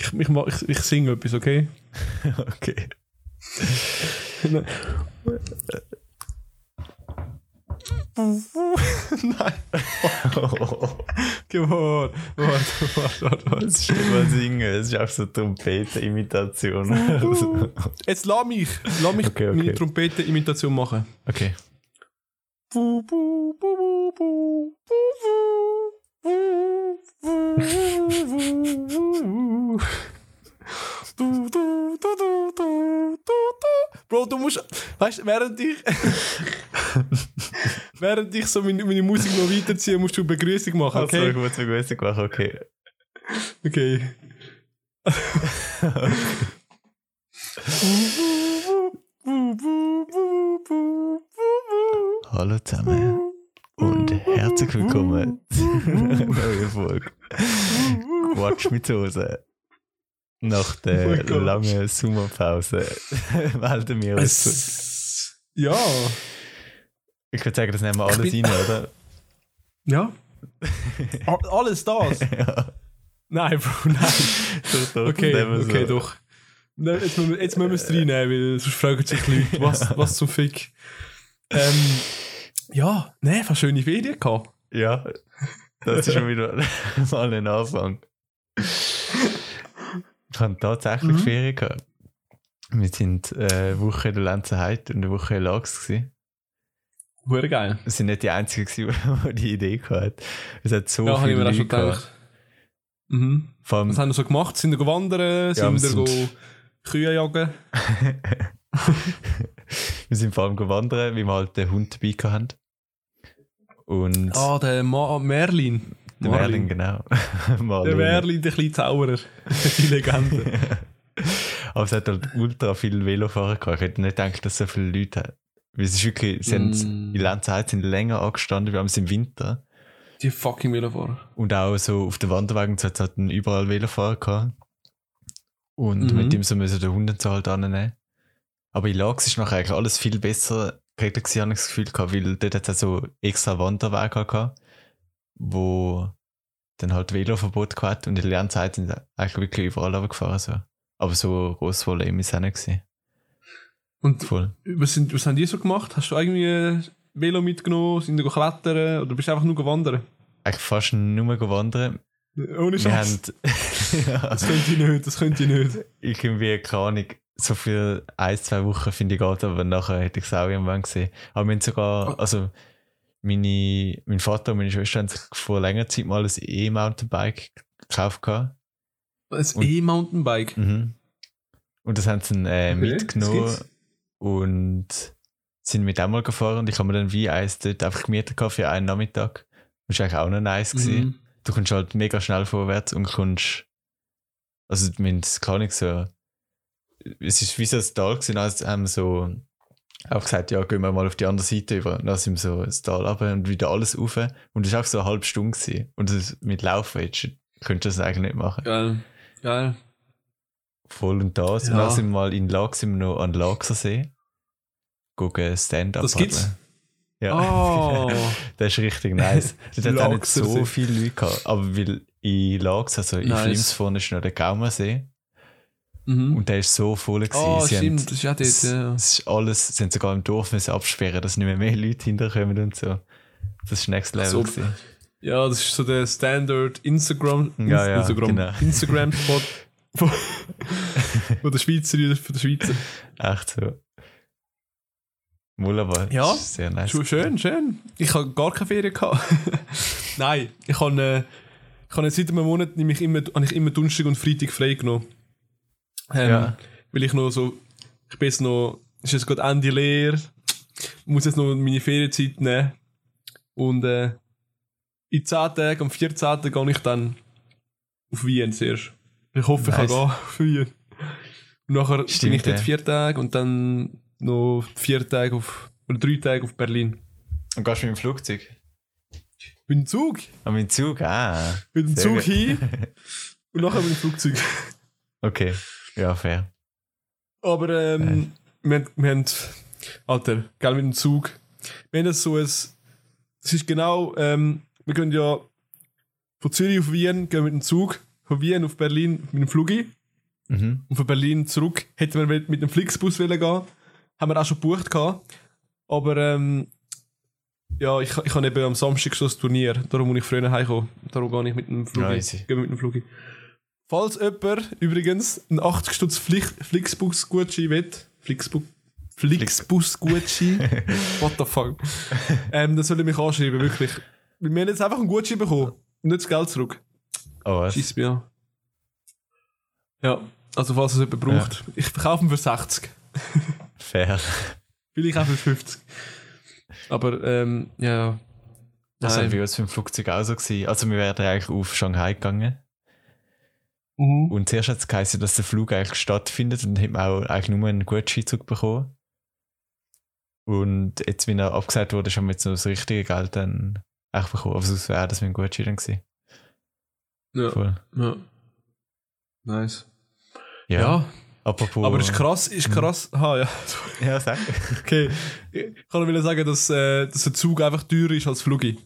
Ich, ich, ich, ich singe etwas, okay? Okay. Nein. Come on. Warte, warte, warte, warte. Das ist nicht mal singen, es ist auch so Trompeten-Imitation. Jetzt lass mich, lass mich Okay, okay. meine Trompeten-Imitation machen. okay. Bu, bu, bu, bu, bu, bu, bu, Bro, du musst, weißt du, während ich, während ich so meine, meine Musik noch weiterziehe, musst du Begrüßung machen, Also, okay? ich muss Begrüßung machen, okay. Okay. Hallo zusammen und herzlich willkommen zu einer neuen Folge Quatsch mit Hose. Nach der Oh langen Sommerpause melden wir uns. Es, ja. Ich würde sagen, das nehmen wir alles rein, oder? Ja. Alles das? ja. Nein, Bro, nein. Doch, doch, Okay, okay, so. doch. Nein, Jetzt müssen wir, jetzt müssen wir es reinnehmen, weil sonst fragen sich Leute, was, was zum Fick. Ähm, ja, ne, was schöne Ferien gehabt. Ja, das ist schon wieder mal ein Anfang. Ich habe tatsächlich Mhm. Ferien gehabt. Wir sind äh, eine Woche in der Lenzerheide und eine Woche in gewesen. Hure geil. Wir sind nicht die Einzigen, gewesen, die die Idee hatten. Es hat so Ja, viele Leute schon gedacht. Mhm. Allem, Was haben wir so gemacht? Sind wir gewandert? Ja, Sind wir wir sind- Kühe jagen? wir sind vor allem gewandert, weil wir halt den Hund dabei hatten. Und Ah, der Ma Merlin. der Merlin, genau. Der. Merlin, der kleine Zauberer. Die Legende. Aber es hat halt ultra viele Velofahrer gehabt. Ich hätte nicht gedacht, dass so viele Leute haben. Weil es ist wirklich, sie Mm. haben, die Lenzheit sind länger angestanden, wir haben es im Winter. Die fucking Velofahrer. Und auch so auf den Wanderwagen hat es halt überall Velofahrer gehabt. Und Mhm. mit dem so müssen den Hund und so halt annehmen. Aber in Lax ist nachher eigentlich alles viel besser geregelt gewesen, habe ich das Gefühl gehabt, weil dort hat es so extra Wanderwege gehabt, wo dann halt Veloverbot gehabt und in der Lernzeit sind sie eigentlich wirklich überall runtergefahren. So. Aber so groß ist es auch nicht gewesen. Und Voll. was, sind, was haben die so gemacht? Hast du irgendwie Velo mitgenommen? Sind go klettern? Oder bist du einfach nur gewandert? Eigentlich fast nur gewandert. Ohne Wir haben, Das könnte ich nicht, das könnte ich nicht. irgendwie, keine Ahnung, so für ein, zwei Wochen finde ich geht, aber nachher hätte ich es auch irgendwann gesehen. Aber wir haben sogar, also, meine, mein Vater und meine Schwester haben sich vor längerer Zeit mal ein E-Mountainbike gekauft. gehabt. Ein E-Mountainbike. Mhm. Und das haben sie dann äh, Okay, mitgenommen und sind mit einmal gefahren und ich habe mir dann wie eins dort einfach gemietet für einen Nachmittag. Das war eigentlich auch noch nice. gewesen. Mhm. du kommst halt mega schnell vorwärts und kommst. Also, mindestens kann ich so. Es ist wie so ein Tal gewesen, als haben wir so auch gesagt, ja, gehen wir mal auf die andere Seite über. Und dann sind wir so das Tal runter und wieder alles rauf. Und es war auch so eine halbe Stunde. Gewesen. Und das, mit Laufen jetzt könntest du das eigentlich nicht machen. Geil. Geil. Voll und das. Und Ja. dann sind wir mal in Lag, sind wir noch an Lagsersee. Gucken Stand-up. Das gibt's? paddeln. Ja. Oh. Das ist richtig nice. Dort hat auch nicht so viele Leute gehabt. Aber weil in Lags, also in Nice. Flims vorne ist noch der Gaumensee. Mhm. Und der ist so voll gewesen. Oh, sie stimmt, haben, das ist ja dort, es, ja. es ist alles, sie haben sogar im Dorf müssen absperren, dass nicht mehr, mehr Leute hinterkommen und so. Das ist Next Level. So. gewesen. Ja, das ist so der Standard Instagram, Ja, ja, Instagram, genau. Instagram-Spot von, von der Schweizer von der Schweizer. Echt so. Aber. Ja, sehr nice. Schön, schön. Ich habe gar keine Ferien gehabt. Nein, ich habe, äh, ich habe seit einem Monat nämlich immer, habe ich immer Donnerstag und Freitag frei genommen. Ähm, Ja. Weil ich noch so, ich bin jetzt noch, ist jetzt gerade Ende Lehr, muss jetzt noch meine Ferienzeit nehmen. Und äh, in 10 Tagen, am 14. gehe ich dann auf Wien zuerst. Ich hoffe, ich kann Nice. gehen auf Wien. Und nachher bin Stimmt, ich dort vier Tage und dann noch vier Tage auf, oder drei Tage auf Berlin. Und gehst du mit dem Flugzeug? Mit dem Zug. Ah, mit dem Zug? Ah. Mit dem Zug hin und nachher mit dem Flugzeug. Okay. Ja, fair. Aber ähm, wir, haben- wir haben, Alter, gell, mit dem Zug. Wir haben das so ein, es ist genau, ähm, wir können ja von Zürich auf Wien gehen mit dem Zug von Wien auf Berlin mit dem Flugi. Mhm. Und von Berlin zurück hätten wir mit dem Flixbus wollen gehen. Haben wir auch schon gebucht gehabt. Aber ähm, ja, ich, ich habe eben am Samstag schon das Turnier. Darum muss ich früher heimkommen. Darum gehe ich mit dem Flugi. Ja, easy. Gehen wir mit dem Flugi. Falls jemand übrigens einen 80 Stutz Flix- Flixbus-Gutschein will, Flixbus, Flixbus-Gutschein, what the fuck, ähm, dann soll er mich anschreiben, wirklich. Weil Wir haben jetzt einfach einen Gutschein bekommen und nicht das Geld zurück. Oh, was? Scheiss mir an. Ja, also falls es jemand braucht. Ich verkaufe ihn für 60. Fair. Vielleicht auch für 50. Aber, ähm, ja. Das war bei uns beim Flugzeug auch so. Gewesen. Also wir wären eigentlich auf Shanghai gegangen. Mhm. Und zuerst hat es geheißen, dass der Flug eigentlich stattfindet und dann hat man auch eigentlich nur einen Gutscheinzug bekommen. Und jetzt, wenn er abgesagt wurde, haben wir jetzt noch das richtige Geld dann eigentlich bekommen. Aber sonst wäre das mit dem Gutschein dann gewesen. Ja. Voll. ja. Nice. Ja. Ja. Apropos. Aber ist krass, ist krass. Aha, ja. Ja, sag. Okay. Ich kann nur sagen, dass, äh, dass der Zug einfach teurer ist als Flugi.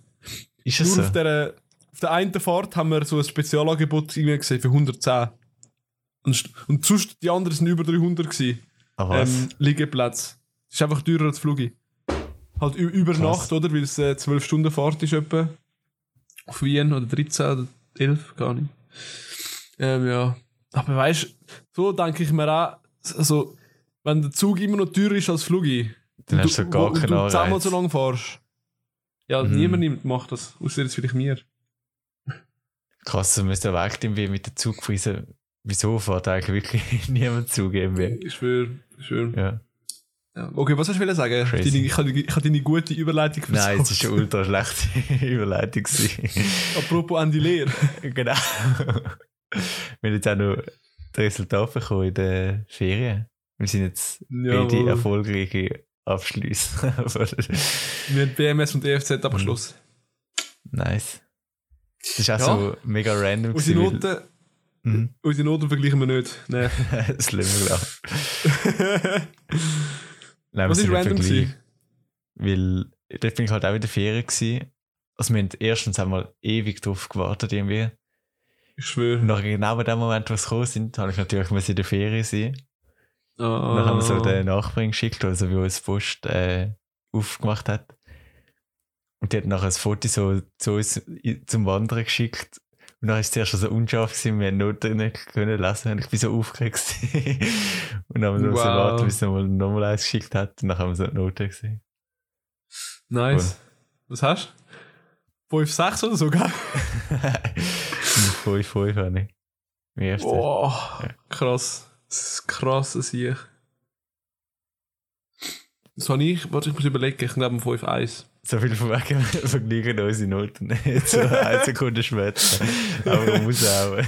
Ist es Nur so? auf der, auf der einen Fahrt haben wir so ein Spezialangebot irgendwie gesehen für 110. Und, und sonst die anderen sind über 300 gewesen. Ah, was? ähm, Liegeplatz. Ist einfach teurer als Flugi. Halt über Krass. Nacht, oder? Weil es äh, 12 Stunden Fahrt ist etwa. Auf Wien oder 13 oder 11, gar nicht. Ähm, ja. Aber weißt so denke ich mir auch, also, wenn der Zug immer noch teurer ist als Flugi, Dann hast du gar und keinen du zehnmal so lange fahrst. Ja, Mhm. niemand nimmt, macht das. Außer jetzt vielleicht mir. Krass, du müsst ja weg irgendwie mit den Zugpreisen. Wieso fährt eigentlich wirklich niemand Zug irgendwie? Ich schwöre, ich schwöre. Ja. Ja. Okay, was hast du sagen? Deine, ich habe ich habe deine gute Überleitung Nein, es war eine ultra schlechte Überleitung. Apropos Andi Lehr. genau. Wir haben jetzt auch noch die Resultate bekommen in den Ferien. Wir sind jetzt beide Jawohl. erfolgreiche Abschlüsse. Wir haben BMS und EFZ abgeschlossen. nice. Das ist auch Ja. so mega random. Unsere Noten, Mhm. unsere Noten vergleichen wir nicht. Nein. das lassen wir, glaube ich. Nein, Was wir ist random gewesen? Weil dort bin ich halt auch in der Ferien gewesen. Also wir haben erstens einmal ewig drauf gewartet irgendwie. Ich schwöre. Und nach genau bei dem Moment, wo sie gekommen sind, habe ich natürlich müssen in der Ferien sein. Ah. Und dann haben wir so den Nachbarin geschickt, also wie uns Post äh, aufgemacht hat. Und die hat nachher ein Foto so zu uns zum Wandern geschickt. Und dann war es zuerst so unscharf, gewesen, wir haben Noten nicht können lesen und ich bin so aufgeregt. und dann haben wir so Wow. warten, bis sie nochmal nochmal eins geschickt hat und dann haben wir so die Noten gesehen. Nice. Was hast du? 5, 6 oder so, gell? 5, 5 habe ich. Ersten. Oh, krass. Das ist krass, das ich. Das habe ich, warte, ich muss überlegen, ich glaube 5, 1. So viel von wegen vergleichen unsere Noten. So eine Sekunde später. Aber man muss auch.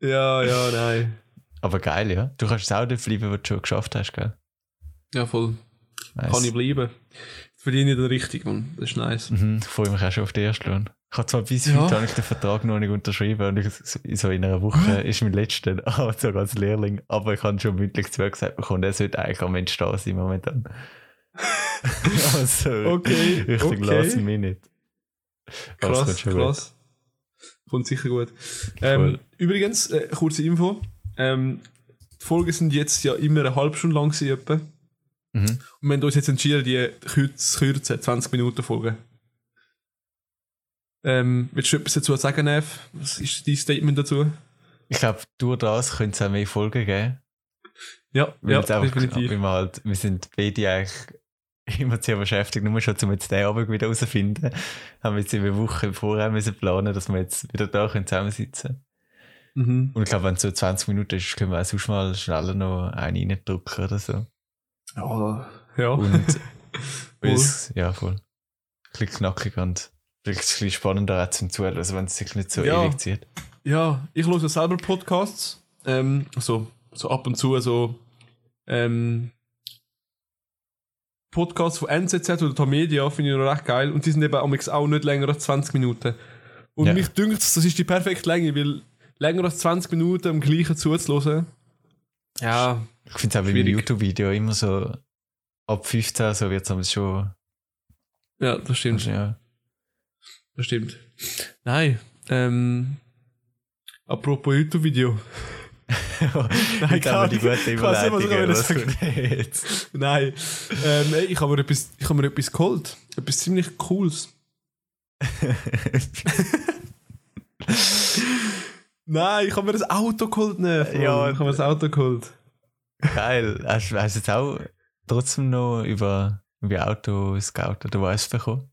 Ja, ja, nein. Aber geil, ja. Du kannst es auch dort bleiben, was du schon geschafft hast, gell? Ja, voll. Nice. Kann ich bleiben. Jetzt verdiene ich den richtig, Mann. Das ist nice. Mhm, ich freue mich auch schon auf den ersten Lohn. Ich habe zwar bis Ja. heute den Vertrag noch nicht unterschrieben und ich, so in einer Woche ist mein letzter, aber sogar als Lehrling. Aber ich habe schon mündlich gesagt bekommen, er sollte eigentlich am Ende stehen sein momentan. also, Okay, richtig okay. mich nicht. Krass, kommt schon gut. krass. Kommt sicher gut. Ähm, übrigens, äh, kurze Info. Ähm, die Folgen sind jetzt ja immer eine halbe Stunde lang gewesen. Mhm. Und wir haben uns jetzt entschieden, die kürz- kürzen, 20 Minuten Folgen. Ähm, willst du etwas dazu sagen, Nev? Was ist dein Statement dazu? Ich glaube, durch das könnte es auch mehr Folgen geben. Ja, Weil ja, definitiv. wir, halt, wir sind beide eigentlich immer sehr beschäftigt, nur schon, um jetzt den Abend wieder herauszufinden, haben wir jetzt eine Woche vorher müssen planen, dass wir jetzt wieder da können zusammensitzen Mhm. Und ich glaube, wenn es so 20 Minuten ist, können wir auch sonst mal schneller noch einen reindrücken oder so. Ja, ja. Und uns, ja, voll. Ein bisschen knackig und vielleicht ein bisschen spannender auch zum Zuhören, also wenn es sich nicht so Ja. ewig zieht. Ja, ich höre selber Podcasts. Ähm, so, so ab und zu so ähm, Podcasts von NZZ oder Tamedia finde ich noch recht geil. Und die sind eben amigs auch nicht länger als 20 Minuten. Und Ja. mich dünkt das ist die perfekte Länge, weil länger als 20 Minuten am gleichen zuzuhören. Ja, Ich finde es auch bei einem. YouTube-Video immer so ab 15, so wird es schon, ja, das stimmt. ja. Das stimmt. Nein, ähm, Apropos YouTube-Video. Nein, die gute Ich weiß nicht, was ich Überleitung. Was? Nein. Ähm, ich habe mir, etwas- ich hab mir etwas geholt. Etwas ziemlich Cooles. Nein, ich habe mir das Auto geholt. Ne, Mann. Ja, ich habe mir das Auto geholt. Geil. Hast du hast du jetzt auch trotzdem noch über, über Auto Scout oder was bekommen?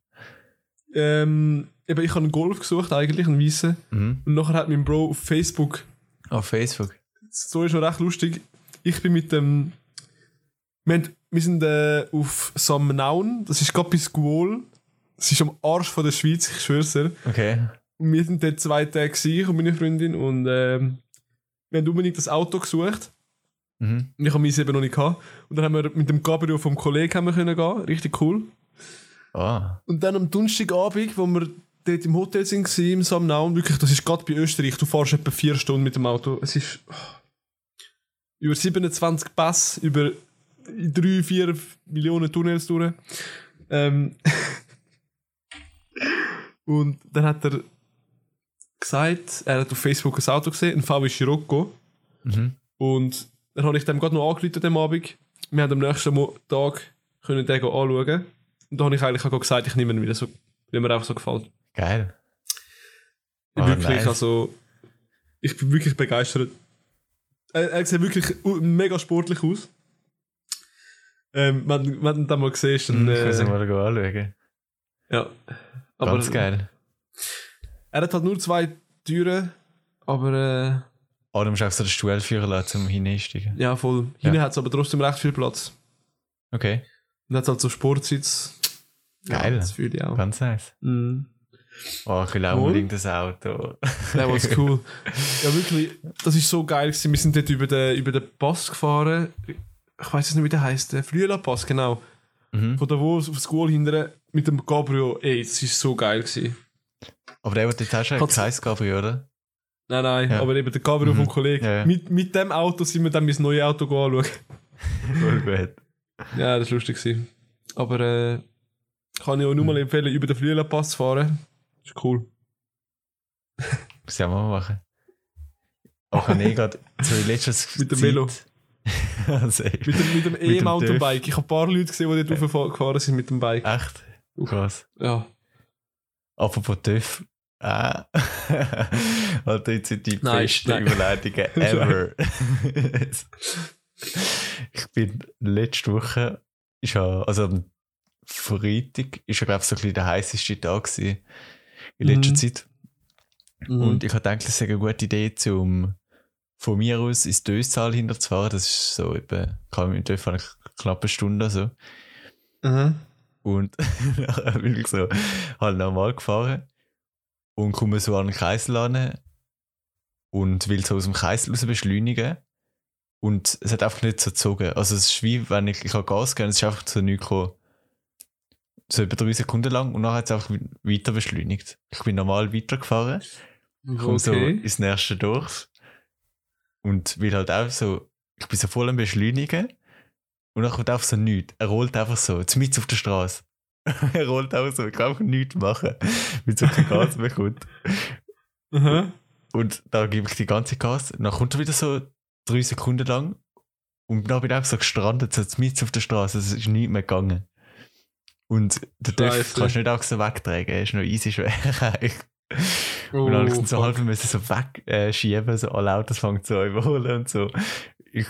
Ähm, eben, ich habe einen Golf gesucht, eigentlich, einen weißen. Mhm. Und nachher hat mein Bro auf Facebook, Auf Facebook. So ist schon recht lustig, ich bin mit dem. Wir, haben, wir sind äh, auf Samnaun, das ist gerade bei Squall. Das ist am Arsch von der Schweiz, ich schwör's dir. Okay. Und wir sind dort zwei Tage ich und meine Freundin und ähm, wir haben unbedingt das Auto gesucht. Mhm. Ich habe meins eben noch nicht gehabt. Und dann haben wir mit dem Cabrio vom Kollegen haben wir können gehen, richtig cool. Ah. Und dann am Donnerstagabend, wo wir dort im Hotel sind, im Samnaun, wirklich, das ist gerade bei Österreich, du fährst etwa vier Stunden mit dem Auto. Es ist oh, über 27 Pass, über 3, 4 Millionen Tunnels durch. Ähm und dann hat er gesagt, er hat auf Facebook ein Auto gesehen, ein VW Scirocco. Mhm. Und dann habe ich dem gerade noch angerufen an dem Abend. Wir haben am nächsten Tag können den anschauen. Und da habe ich eigentlich auch gesagt, ich nehme ihn wieder so, wie mir auch so gefällt. Geil. Ah, wirklich, nice. also, ich bin wirklich begeistert. Er, er sieht wirklich mega sportlich aus. Ähm, wenn, wenn du den mal siehst, dann. Ich ihn Äh, mal anschauen. ja. Aber Ganz geil. er hat halt nur zwei Türen, aber Ah, du musst auch so den Stuhl führen lassen, zum hineinsteigen. äh, ja, voll. Ja. Hinten hat es aber trotzdem recht viel Platz. Okay. Und hat halt so Sportsitz. Geil. Ja, das fühle ich auch. Ganz nice. Mhm. Oh, ich will auch unbedingt das Auto. Der war cool. ja, wirklich, das ist so geil. Gewesen. Wir sind dort über den, über den Pass gefahren. Ich weiß jetzt nicht, wie der heißt. Der Flüela Pass, genau. Mhm. Von Davos auf School hinten mit dem Cabrio. Ey, das ist so geil. Gewesen. Aber der, der hast, Hat's- kein Cabrio, oder? Nein, nein, Ja. aber eben der Cabrio Mhm. vom Kollegen. Ja, ja. Mit, mit dem Auto sind wir dann mein neues Auto anschauen. Voll gut. Ja, das war lustig. Gewesen. Aber äh, kann ich auch nur mal Mhm. empfehlen, über den Flüela Pass zu fahren. Das ist cool. Muss ich auch mal machen. Auch wenn ich gerade letzter Zeit... Mit dem Velo. also, Mit dem, mit dem E-Mountainbike. Ich habe ein paar Leute gesehen, die dort raufgefahren gefahren sind mit dem Bike. Echt? Krass. Ja. Apropos TÜV. Ah. Alter, jetzt sind die Nein, besten nein. Überleitungen ever. ich bin letzte Woche, ist ja, also am Freitag, ist ja, glaube ich, so ein bisschen der heißeste Tag gewesen in letzter Mhm. Zeit. Und ich habe gedacht, das ist eine gute Idee, um von mir aus ins Döstal hinterzufahren. Das ist so kann mit dem TÜV eine knappe Stunde so. Aha. Und nachher bin ich so halt normal gefahren und komme so an den Kreisel an und will so aus dem Kreisel raus beschleunigen. Und es hat einfach nicht so gezogen. Also es ist wie, wenn ich, ich habe Gas gegeben, es ist einfach so nichts gekommen. So etwa drei Sekunden lang und dann hat es einfach weiter beschleunigt. Ich bin normal weitergefahren, komme so Okay. ins nächste Dorf und will halt auch so, ich bin so voll am Beschleunigen und dann kommt einfach so nichts. Er rollt einfach so, mitten auf der Straße. er rollt einfach so, ich kann einfach nichts machen, weil so kein Gas bekommt. Und da gebe ich die ganze Gas. Und dann kommt er wieder so drei Sekunden lang. Und dann bin ich einfach so gestrandet, so mitten auf der Straße. Es ist nichts mehr gegangen. Und der TÜV Scheiße. kannst du nicht auch so wegtragen. Er ist noch easy schwer. Oh, und dann ich so halb müssen so wegschieben, so alle Autos fangen so an überholen und so. Ich,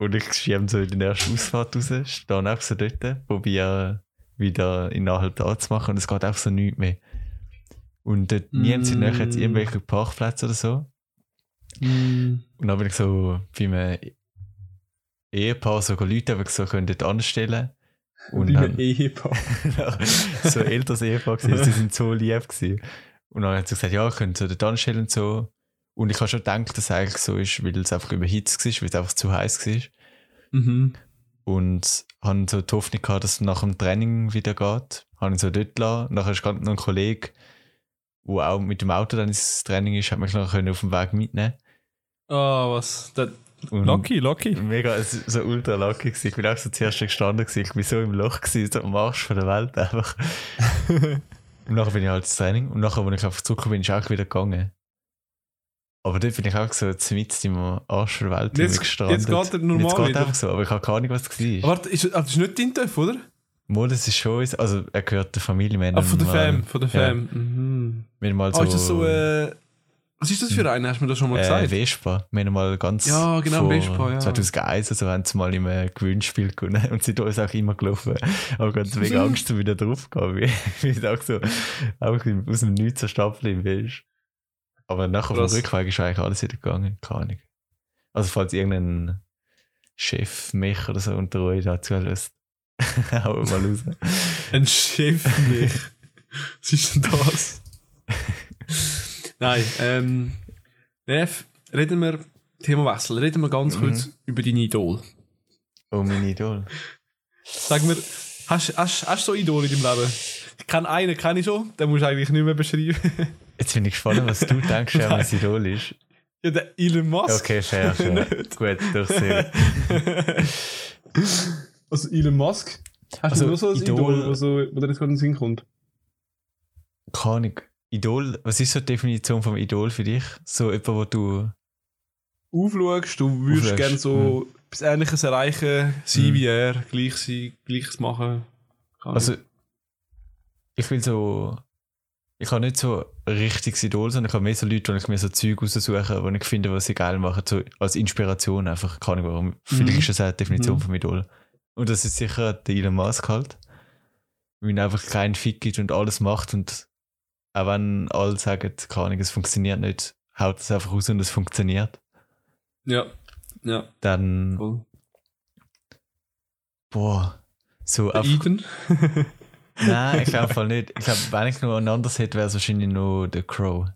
und ich schiebe so in die erste Ausfahrt raus, stehe einfach so dort, probiere wieder innerhalb da zu machen und es geht einfach so nichts mehr. Und dort Mm. niemand sind nachher jetzt irgendwelche Parkplätze oder so. Mm. Und dann bin ich so bei einem Ehepaar so Leute einfach so können dort anstellen. Und Wie ein dann, Ehepaar. so ein älteres Ehepaar gewesen, sie sind so lieb gewesen. Und dann hat sie gesagt, ja, könnt ihr dort anstellen und so. Und ich habe schon gedacht, dass es eigentlich so ist, weil es einfach überhitzt war, weil es einfach zu heiß war. Mhm. Und habe so die Hoffnung gehabt, dass es nach dem Training wieder geht. Habe ihn so dort gelassen. Und Nachher ist gerade noch ein Kollege, der auch mit dem Auto dann ins Training ist, hat mich noch können auf dem Weg mitnehmen Ah, was? Das, Und lucky, lucky. Mega, es so ultra lucky gewesen. Ich bin auch so zuerst gestanden gewesen. Ich bin so im Loch gewesen, so am Arsch von der Welt einfach. und nachher bin ich halt ins Training. Und nachher, als ich einfach zurückgekommen bin, ist auch wieder gegangen. Aber dort bin ich auch so mitten im Arsch der Welt Jetzt- gestrandet. jetzt geht er normal Jetzt geht wieder. er einfach so, aber ich habe gar nicht, was das war. Aber Warte, ist, das ist nicht dein Töff, oder? Mal, das ist schon, also er gehört der Familie. Ah, von der Fam, von der ja. Fam. Mhm. Wir mal so, Ah, ist das so, äh, was ist das für ein? Hast du mir das schon mal äh, gesagt? Vespa. Wir haben mal ganz Ja, genau, vor Vespa, ja. 2001 also haben sie mal im äh, Gewinnspiel gewonnen und sind uns auch immer gelaufen. Aber ganz wegen Angst, um wieder drauf zu gehen. Wie, wie ich auch so auch aus dem Nichts so stapeln weißt Aber nachher Krass. Rückweg ist eigentlich alles wieder gegangen. Keine Ahnung. Also falls irgendein Chef mich oder so unter euch dazu lässt, hau mal raus. Ein Chef nicht. Was ist denn das? Nein, ähm, Nev, reden wir, Themawechsel, reden wir ganz Mhm. kurz über deine Idol. Oh, mein Idol. Sag mir, hast hast- hast du so Idole in deinem Leben? Ich kenne einen, kenne ich schon, den musst du eigentlich nicht mehr beschreiben. Jetzt bin ich gespannt, was du denkst, wer mein Idol ist. ja, der Elon Musk. Okay, fair, fair. Gut, durchsehen. Also Elon Musk? Hast Also, du nur so ein Idol, Idol- wo, so, wo dir jetzt gerade in den Sinn kommt? Keine Ahnung. Idol, was ist so die Definition vom Idol für dich? So etwas, wo du. Aufschaust, du würdest gerne so etwas Ähnliches erreichen, sein Mhm. wie er, gleich sein, Gleiches machen. Keine Also, ich will so. Ich habe nicht so ein richtiges Idol, sondern ich habe mehr so Leute, wo ich mir so Zeug raussuche, wo ich finde, was sie geil machen, so als Inspiration einfach. Keine Ahnung warum. Vielleicht ist das auch die Definition Mhm. vom Idol. Und das ist sicher der Elon Musk halt. Weil ihn einfach keinen Fick gibt und alles macht und auch wenn alle sagen, keine Ahnung, es funktioniert nicht, haut es einfach raus und es funktioniert. Ja, ja, Dann, voll. boah, so Der einfach. Nein, ich glaube nicht. Ich glaube, wenn ich noch einen anders hätte, wäre es wahrscheinlich noch The Crow.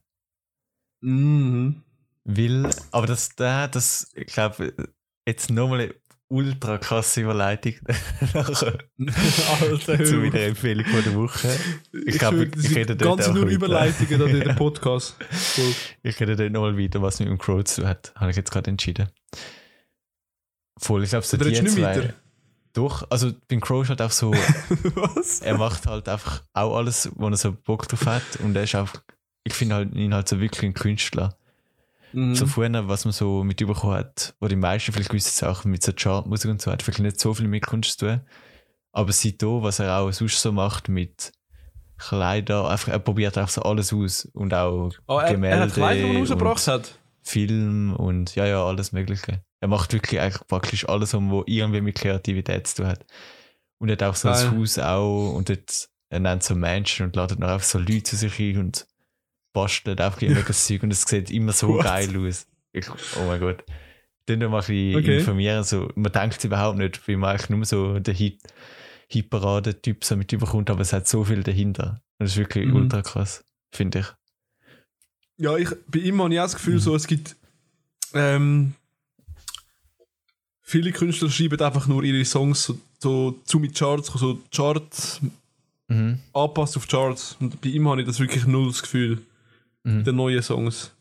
mhm. Will, aber das, da, das, ich glaube, jetzt nochmal ultra krasse Überleitung Alter, zu meiner Empfehlung von der Woche. Ich, glaub, glaube, ich rede dort ganz nur. Überleitungen da in der Podcast. Voll. Ich rede dann nochmal weiter, was mit dem Crow zu tun hat. Habe ich jetzt gerade entschieden. Voll, ich glaube, so die zwei. weiter? Doch, also beim Crow ist halt auch so, Was? er macht halt einfach auch alles, wo er so Bock drauf hat. Und er ist auch, ich finde halt, ihn halt so wirklich ein Künstler. Mhm. So vorher, was man so mitbekommen hat, wo die meisten vielleicht es auch mit so Chartmusik und so, hat vielleicht nicht so viel mit Kunst zu tun. Aber seitdem, was er auch sonst so macht mit Kleider, einfach, er probiert einfach so alles aus. Und auch Oh, er, er Gemälde hat Kleider, die er rausgebracht hat. Film und ja, ja, alles Mögliche. Er macht wirklich eigentlich praktisch alles, was irgendwie mit Kreativität zu tun hat. Und er hat auch so Geil. ein Haus auch und dort, er nennt so Menschen und ladet noch einfach so Leute zu sich ein und bastelt einfach irgendwelches Zeug und es sieht immer so What? geil aus. Ich, oh mein Gott. Dann noch mal ein bisschen Okay. informieren. So, man denkt es überhaupt nicht, weil man eigentlich nur so den Hit, Hitparade-Typ so mit überkommt, aber es hat so viel dahinter. Und das ist wirklich Mhm. ultra krass, finde ich. Ja, ich, bei ihm habe ich auch das Gefühl, Mhm. so, es gibt ähm, viele Künstler schreiben einfach nur ihre Songs so, so zu mit Charts, so Chart Mhm. anpasst auf Charts. Und bei ihm habe ich das wirklich null das Gefühl, Mhm. der neuen Songs.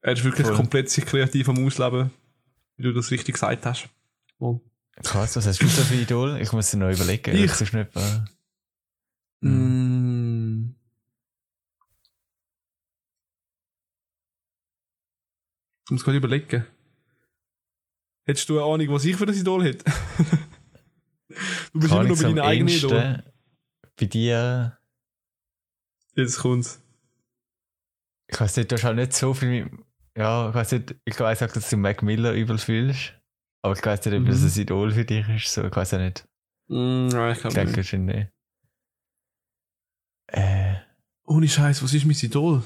Er ist wirklich Voll. komplett sich kreativ am Ausleben, wie du das richtig gesagt hast. Voll. Krass, was hast du so für Idol? Ich muss dir noch überlegen. Ich? Sonst nicht, äh, Mm. Ich muss gerade überlegen. Hättest du eine Ahnung, was ich für ein Idol hätte? du bist immer Keine noch bei deinen eigenen Idol. Bei dir, Jetzt kommt's. Ich weiß nicht, du hast halt nicht so viel mit, ja, ich weiß nicht, ich weiß auch, dass du Mac Miller übel fühlst. Aber ich weiß nicht, ob Mhm. das ein Idol für dich ist. So, ich weiß auch nicht. Mm, nein, ich Ich glaube denke nicht. schon nicht. Äh, Ohne Scheiß, was ist mein Idol?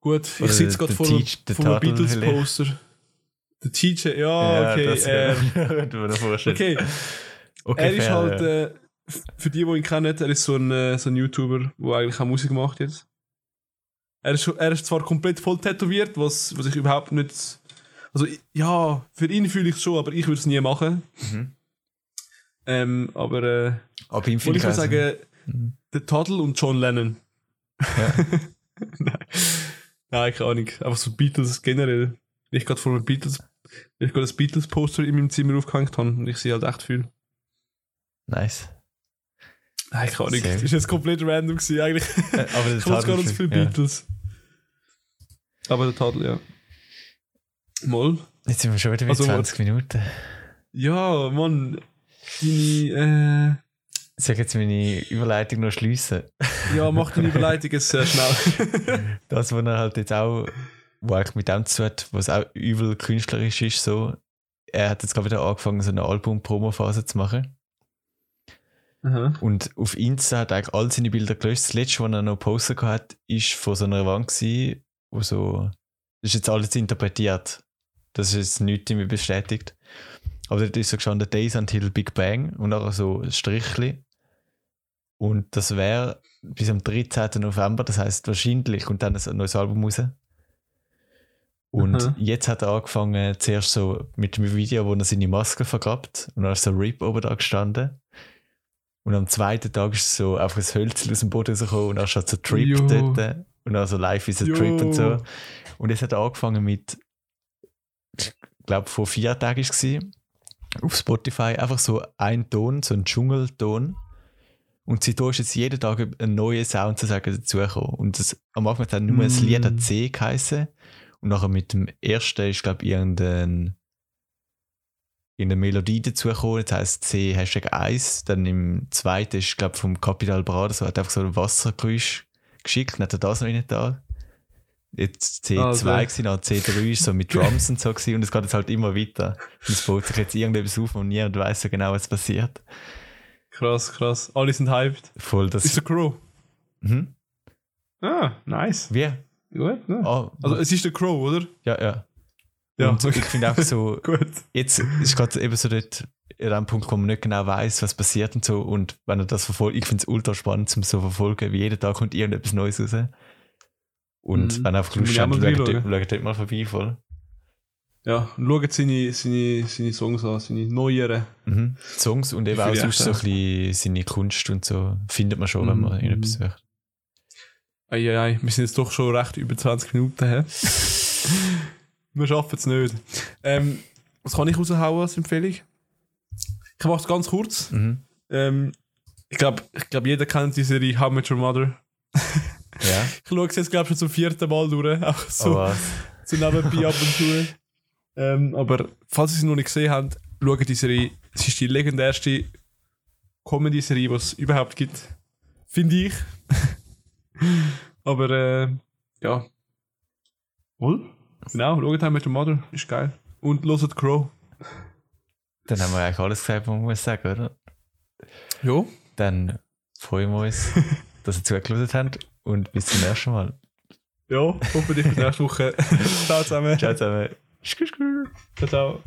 Gut, ich Oder sitze gerade vor, Teach- der vor einem Tadel Beatles-Poster. Der Teacher, ja, okay. das ähm, okay, okay er ist halt, ja. äh, für die, die ihn kennen, er ist so ein, äh, so ein YouTuber, der eigentlich auch Musik macht jetzt. Er ist, er ist zwar komplett voll tätowiert, was, was ich überhaupt nicht. Also, ja, für ihn fühle ich es schon, aber ich würde es nie machen. Mhm. Ähm, aber, äh, Aber ihm ich also- sagen, Mhm. der Toddle und John Lennon. Ja. Nein. Nein, keine Ahnung. Einfach so Beatles generell. Ich gerade vor einem Beatles, ich gerade das Beatles-Poster in meinem Zimmer aufgehängt habe und ich sehe halt echt viel. Nice. Nein, keine Ahnung. Sehr Das ist jetzt komplett random gewesen, eigentlich. Äh, Aber Ich weiß gar nicht so viele ja. Beatles. Aber der Tadel, ja. Moll. Jetzt sind wir schon wieder bei Also, 20 Minuten. Ja, Mann. Deine, Soll ich jetzt meine Überleitung noch schliessen? äh, ja, mach deine Überleitung jetzt sehr schnell. Das, was er halt jetzt auch, wo eigentlich mit dem zu hat, was auch übel künstlerisch ist, so, er hat jetzt gerade wieder angefangen, so eine Album-Promo-Phase zu machen. Aha. Und auf Insta hat er eigentlich all seine Bilder gelöscht. Das letzte, was er noch gepostet hat, ist von so einer Wand gewesen, wo so, das ist jetzt alles interpretiert. Das ist jetzt nichts mehr bestätigt. Aber dort ist so gestanden, Days Until Big Bang und nachher so ein Strichli. Und das wäre bis am 13. November, das heißt wahrscheinlich, kommt dann ein neues Album raus. Und Aha. jetzt hat er angefangen, zuerst so mit einem Video, wo er seine Maske vergrabt und dann ist so RIP oben da gestanden. Und am zweiten Tag ist so einfach ein Hölzchen aus dem Boden rausgekommen und dann steht so Trip Jo. dort. Und dann so Life is a Jo. Trip und so. Und jetzt hat angefangen mit, ich glaube, vor vier Tagen war es, auf Spotify einfach so ein Ton, so ein Dschungelton. Und seitdem ist jetzt jeden Tag ein neuer Sound dazugekommen. Und das, am Anfang hat er nur ein Mm. Lied an C geheißen. Und nachher mit dem ersten ist, glaube ich, irgendein, irgendeine Melodie dazugekommen. Das heisst C Hashtag 1. Dann im zweiten ist, glaube ich, vom Capital Bra, so hat einfach so ein Wassergeräusch geschickt. Dann hat er das noch nicht da. Jetzt C2 Also. gewesen, dann C3 ist so mit Drums und so gewesen. Und es geht jetzt halt immer weiter. Und es baut sich jetzt irgendetwas auf und niemand weiß so genau, was passiert. Krass, krass. Alle sind hyped. Voll das. Ist der Crow. mhm. Ah, nice. Wie? Gut, ja. Ah, Also, es ist der Crow, oder? ja, ja. Ja, Und ich finde auch so, Gut. jetzt ist gerade eben so dort an dem Punkt, wo man nicht genau weiß, was passiert und so. Und wenn er das verfolgt, ich finde es ultra spannend zum so verfolgen, wie jeden Tag kommt irgendetwas Neues raus. Und Mhm. wenn er einfach Lust hat, schaut dort mal vorbei voll. Ja, und schaut seine, seine, seine Songs an, seine neueren. Mhm. Songs und eben auch sonst so ein bisschen seine Kunst und so findet man schon, wenn man Mhm. ihn etwas sucht. Eieiei, wir sind jetzt doch schon recht über 20 Minuten her. wir schaffen es nicht. Ähm, was kann ich raushauen als Empfehlung? Ich mache es ganz kurz. Mhm. Ähm, ich glaube, ich glaub, jeder kennt die Serie How Met Your Mother. Ja, Ich schaue es jetzt, glaube ich, schon zum vierten Mal durch. Auch so, oh, so nebenbei ab und zu. Ähm, aber falls ihr sie noch nicht gesehen habt, schaut die Serie. Es ist die legendärste Comedy-Serie, die es überhaupt gibt. Finde ich. aber äh, ja. Wohl? Genau, schaut Met Your Mother. Ist geil. Und hört Crow. Dann haben wir eigentlich alles gesagt, was man muss sagen, oder? Ja. Dann freuen wir uns, dass ihr zugelassen habt und bis zum nächsten Mal. Ja, hoffentlich bis nächste Woche. ciao zusammen. Ciao zusammen. Ciao, ciao.